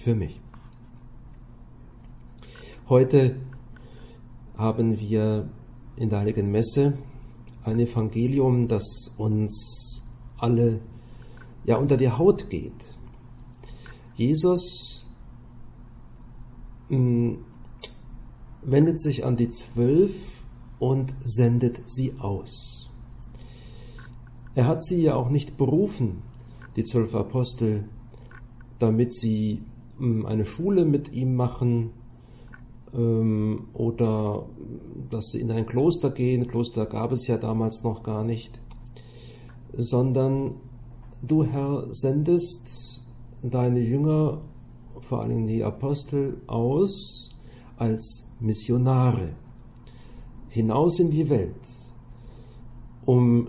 für mich. Heute haben wir in der Heiligen Messe ein Evangelium, das uns alle ja unter die Haut geht. Jesus mh, hm, wendet sich an die Zwölf und sendet sie aus. Er hat sie ja auch nicht berufen, die zwölf Apostel, damit sie eine Schule mit ihm machen, ähm, oder dass sie in ein Kloster gehen, Kloster gab es ja damals noch gar nicht, sondern du Herr sendest deine Jünger, vor allem die Apostel, aus als Missionare hinaus in die Welt, um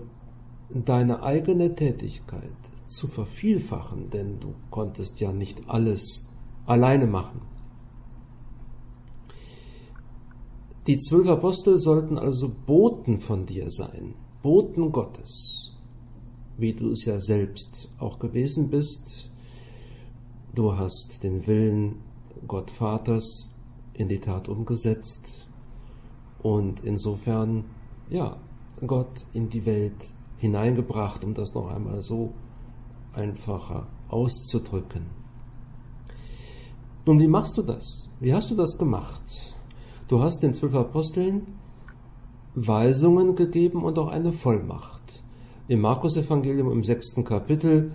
deine eigene Tätigkeit zu vervielfachen, denn du konntest ja nicht alles alleine machen. Die zwölf Apostel sollten also Boten von dir sein, Boten Gottes, wie du es ja selbst auch gewesen bist. Du hast den Willen Gott Vaters in die Tat umgesetzt und insofern, ja, Gott in die Welt hineingebracht, um das noch einmal so einfacher auszudrücken. Nun, wie machst du das? Wie hast du das gemacht? Du hast den zwölf Aposteln Weisungen gegeben und auch eine Vollmacht. Im Markus-Evangelium im sechsten Kapitel,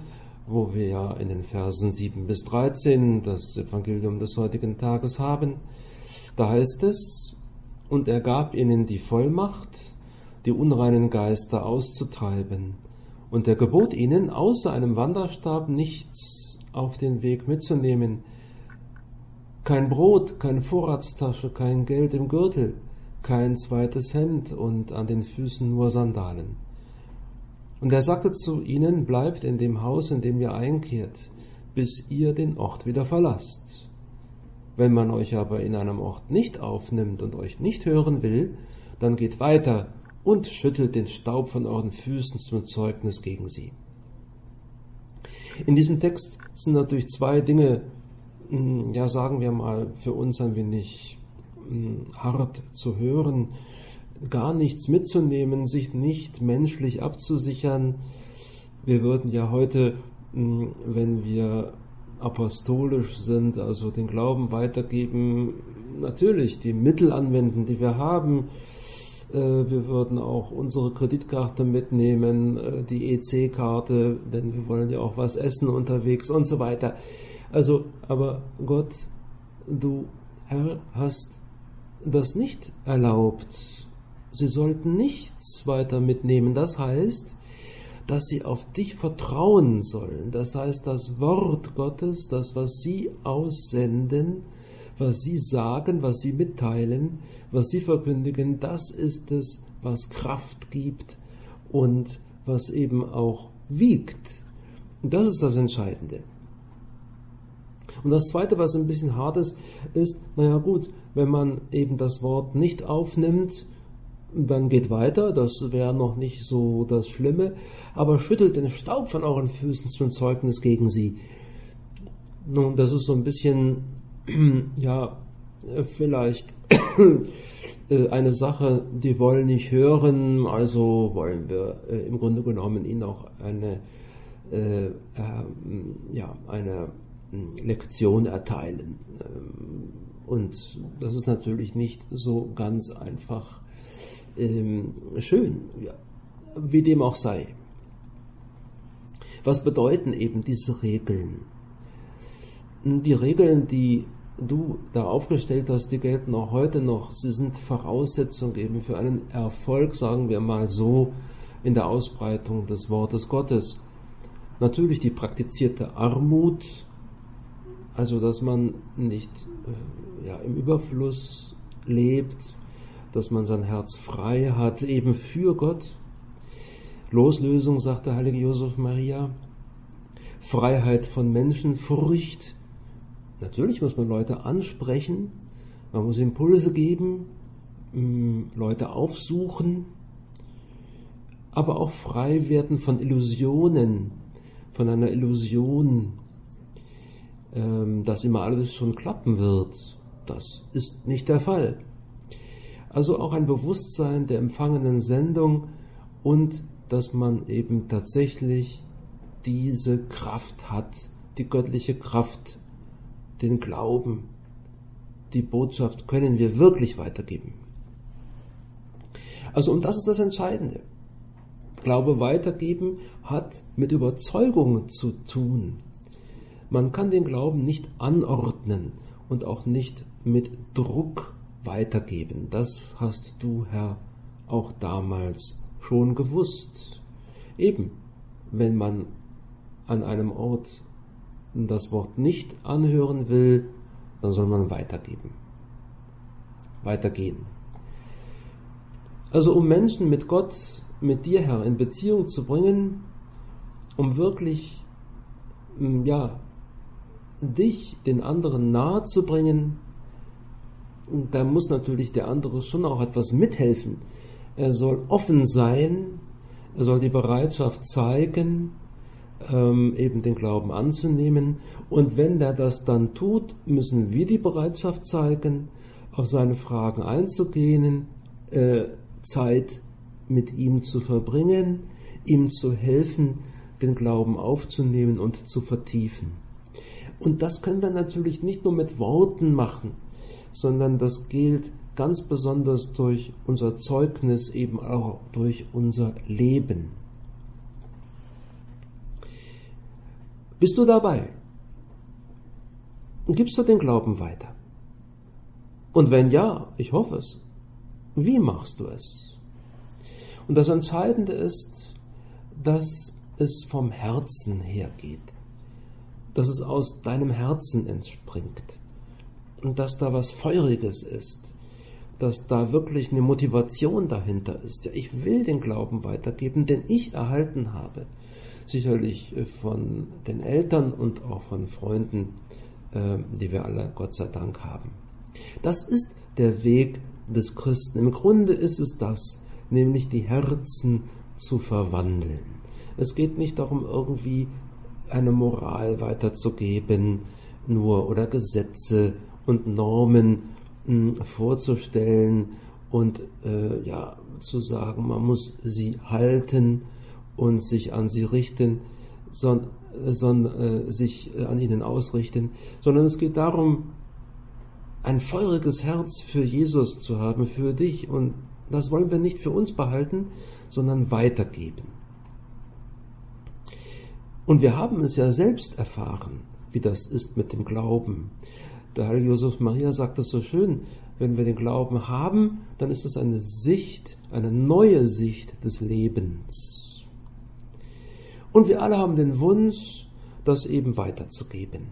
wo wir ja in den Versen 7 bis 13 das Evangelium des heutigen Tages haben, da heißt es, und er gab ihnen die Vollmacht, die unreinen Geister auszutreiben, und er gebot ihnen, außer einem Wanderstab nichts auf den Weg mitzunehmen, kein Brot, keine Vorratstasche, kein Geld im Gürtel, kein zweites Hemd und an den Füßen nur Sandalen. Und er sagte zu ihnen, bleibt in dem Haus, in dem ihr einkehrt, bis ihr den Ort wieder verlasst. Wenn man euch aber in einem Ort nicht aufnimmt und euch nicht hören will, dann geht weiter und schüttelt den Staub von euren Füßen zum Zeugnis gegen sie. In diesem Text sind natürlich zwei Dinge ja, sagen wir mal, für uns ein wenig hm, hart zu hören, gar nichts mitzunehmen, sich nicht menschlich abzusichern. Wir würden ja heute, hm, wenn wir apostolisch sind, also den Glauben weitergeben, natürlich die Mittel anwenden, die wir haben. Äh, wir würden auch unsere Kreditkarte mitnehmen, äh, die EC-Karte, denn wir wollen ja auch was essen unterwegs und so weiter. Also, aber Gott, du Herr, hast das nicht erlaubt. Sie sollten nichts weiter mitnehmen. Das heißt, dass sie auf dich vertrauen sollen. Das heißt, das Wort Gottes, das, was sie aussenden, was sie sagen, was sie mitteilen, was sie verkündigen, das ist es, was Kraft gibt und was eben auch wiegt. Und das ist das Entscheidende. Und das Zweite, was ein bisschen hart ist, ist, naja gut, wenn man eben das Wort nicht aufnimmt, dann geht weiter, das wäre noch nicht so das Schlimme, aber schüttelt den Staub von euren Füßen zum Zeugnis gegen sie. Nun, das ist so ein bisschen, ja, vielleicht äh, eine Sache, die wollen nicht hören, also wollen wir äh, im Grunde genommen ihnen auch eine, äh, äh, ja, eine Lektion erteilen. Ähm, und das ist natürlich nicht so ganz einfach ähm, schön, ja, wie dem auch sei. Was bedeuten eben diese Regeln? Die Regeln, die du da aufgestellt hast, die gelten auch heute noch. Sie sind Voraussetzung eben für einen Erfolg, sagen wir mal so, in der Ausbreitung des Wortes Gottes. Natürlich die praktizierte Armut, Also, dass man nicht äh, ja, im Überfluss lebt, dass man sein Herz frei hat, eben für Gott. Loslösung, sagt der heilige Josef Maria. Freiheit von Menschenfurcht. Natürlich muss man Leute ansprechen, man muss Impulse geben, mm, Leute aufsuchen, aber auch frei werden von Illusionen, von einer Illusion, dass immer alles schon klappen wird. Das ist nicht der Fall. Also auch ein Bewusstsein der empfangenen Sendung und dass man eben tatsächlich diese Kraft hat, die göttliche Kraft, den Glauben, die Botschaft können wir wirklich weitergeben. Also und das ist das Entscheidende. Glaube weitergeben hat mit Überzeugung zu tun. Man kann den Glauben nicht anordnen und auch nicht mit Druck weitergeben. Das hast du, Herr, auch damals schon gewusst. Eben, wenn man an einem Ort das Wort nicht anhören will, dann soll man weitergeben. Weitergehen. Also um Menschen mit Gott, mit dir, Herr, in Beziehung zu bringen, um wirklich, ja, dich den anderen nahe zu bringen, da muss natürlich der andere schon auch etwas mithelfen. Er soll offen sein, er soll die Bereitschaft zeigen, ähm, eben den Glauben anzunehmen. Und wenn er das dann tut, müssen wir die Bereitschaft zeigen, auf seine Fragen einzugehen, äh, Zeit mit ihm zu verbringen, ihm zu helfen, den Glauben aufzunehmen und zu vertiefen. Und das können wir natürlich nicht nur mit Worten machen, sondern das gilt ganz besonders durch unser Zeugnis, eben auch durch unser Leben. Bist du dabei? Gibst du den Glauben weiter? Und wenn ja, ich hoffe es, wie machst du es? Und das Entscheidende ist, dass es vom Herzen hergeht, dass es aus deinem Herzen entspringt und dass da was Feuriges ist, dass da wirklich eine Motivation dahinter ist. Ja, ich will den Glauben weitergeben, den ich erhalten habe sicherlich äh, von den Eltern und auch von Freunden, äh, die wir alle Gott sei Dank haben. Das ist der Weg des Christen. Im Grunde ist es das, nämlich die Herzen zu verwandeln. Es geht nicht darum, irgendwie eine Moral weiterzugeben, nur oder Gesetze und Normen hm, vorzustellen und äh, ja zu sagen, man muss sie halten und sich an sie richten, sondern, sondern äh, sich äh, an ihnen ausrichten, sondern es geht darum, ein feuriges Herz für Jesus zu haben, für dich. Und das wollen wir nicht für uns behalten, sondern weitergeben. Und wir haben es ja selbst erfahren, wie das ist mit dem Glauben. Der heilige Josef Maria sagt es so schön, wenn wir den Glauben haben, dann ist es eine Sicht, eine neue Sicht des Lebens. Und wir alle haben den Wunsch, das eben weiterzugeben.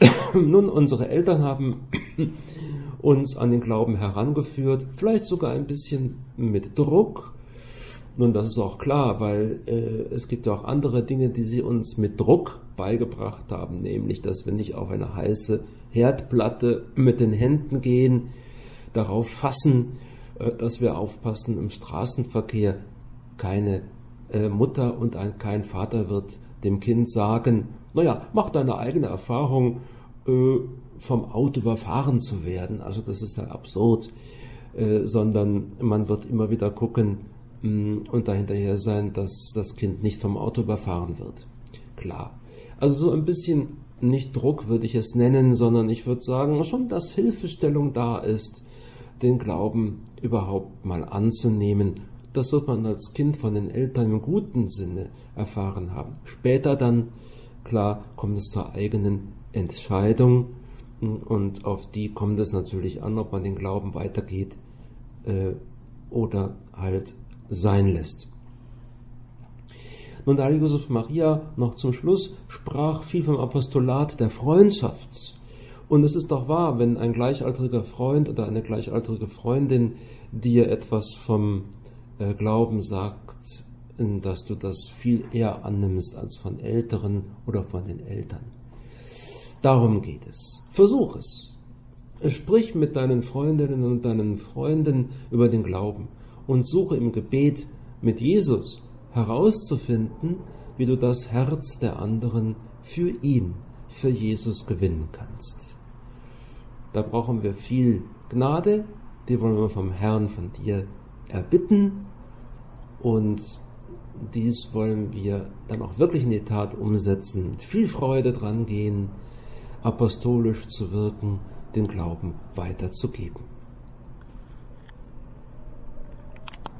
Nun, unsere Eltern haben uns an den Glauben herangeführt, vielleicht sogar ein bisschen mit Druck. Nun, das ist auch klar, weil äh, es gibt ja auch andere Dinge, die sie uns mit Druck beigebracht haben, nämlich, dass wir nicht auf eine heiße Herdplatte mit den Händen gehen, darauf fassen, äh, dass wir aufpassen im Straßenverkehr, keine äh, Mutter und ein, kein Vater wird dem Kind sagen, naja, mach deine eigene Erfahrung, äh, vom Auto überfahren zu werden. Also das ist ja absurd, äh, sondern man wird immer wieder gucken und dahinterher sein, dass das Kind nicht vom Auto überfahren wird. Klar. Also so ein bisschen nicht Druck würde ich es nennen, sondern ich würde sagen, schon, dass Hilfestellung da ist, den Glauben überhaupt mal anzunehmen das wird man als Kind von den Eltern im guten Sinne erfahren haben. Später dann, klar, kommt es zur eigenen Entscheidung und auf die kommt es natürlich an, ob man den Glauben weitergeht äh, oder halt sein lässt. Und der Josef Maria noch zum Schluss sprach viel vom Apostolat der Freundschaft. Und es ist doch wahr, wenn ein gleichaltriger Freund oder eine gleichaltrige Freundin dir etwas vom äh, Glauben sagt, dass du das viel eher annimmst als von Älteren oder von den Eltern. Darum geht es. Versuch es. Sprich mit deinen Freundinnen und deinen Freunden über den Glauben und suche im Gebet mit Jesus herauszufinden, wie du das Herz der anderen für ihn, für Jesus gewinnen kannst. Da brauchen wir viel Gnade, die wollen wir vom Herrn, von dir erbitten und dies wollen wir dann auch wirklich in die Tat umsetzen, mit viel Freude dran gehen, apostolisch zu wirken, den Glauben weiterzugeben.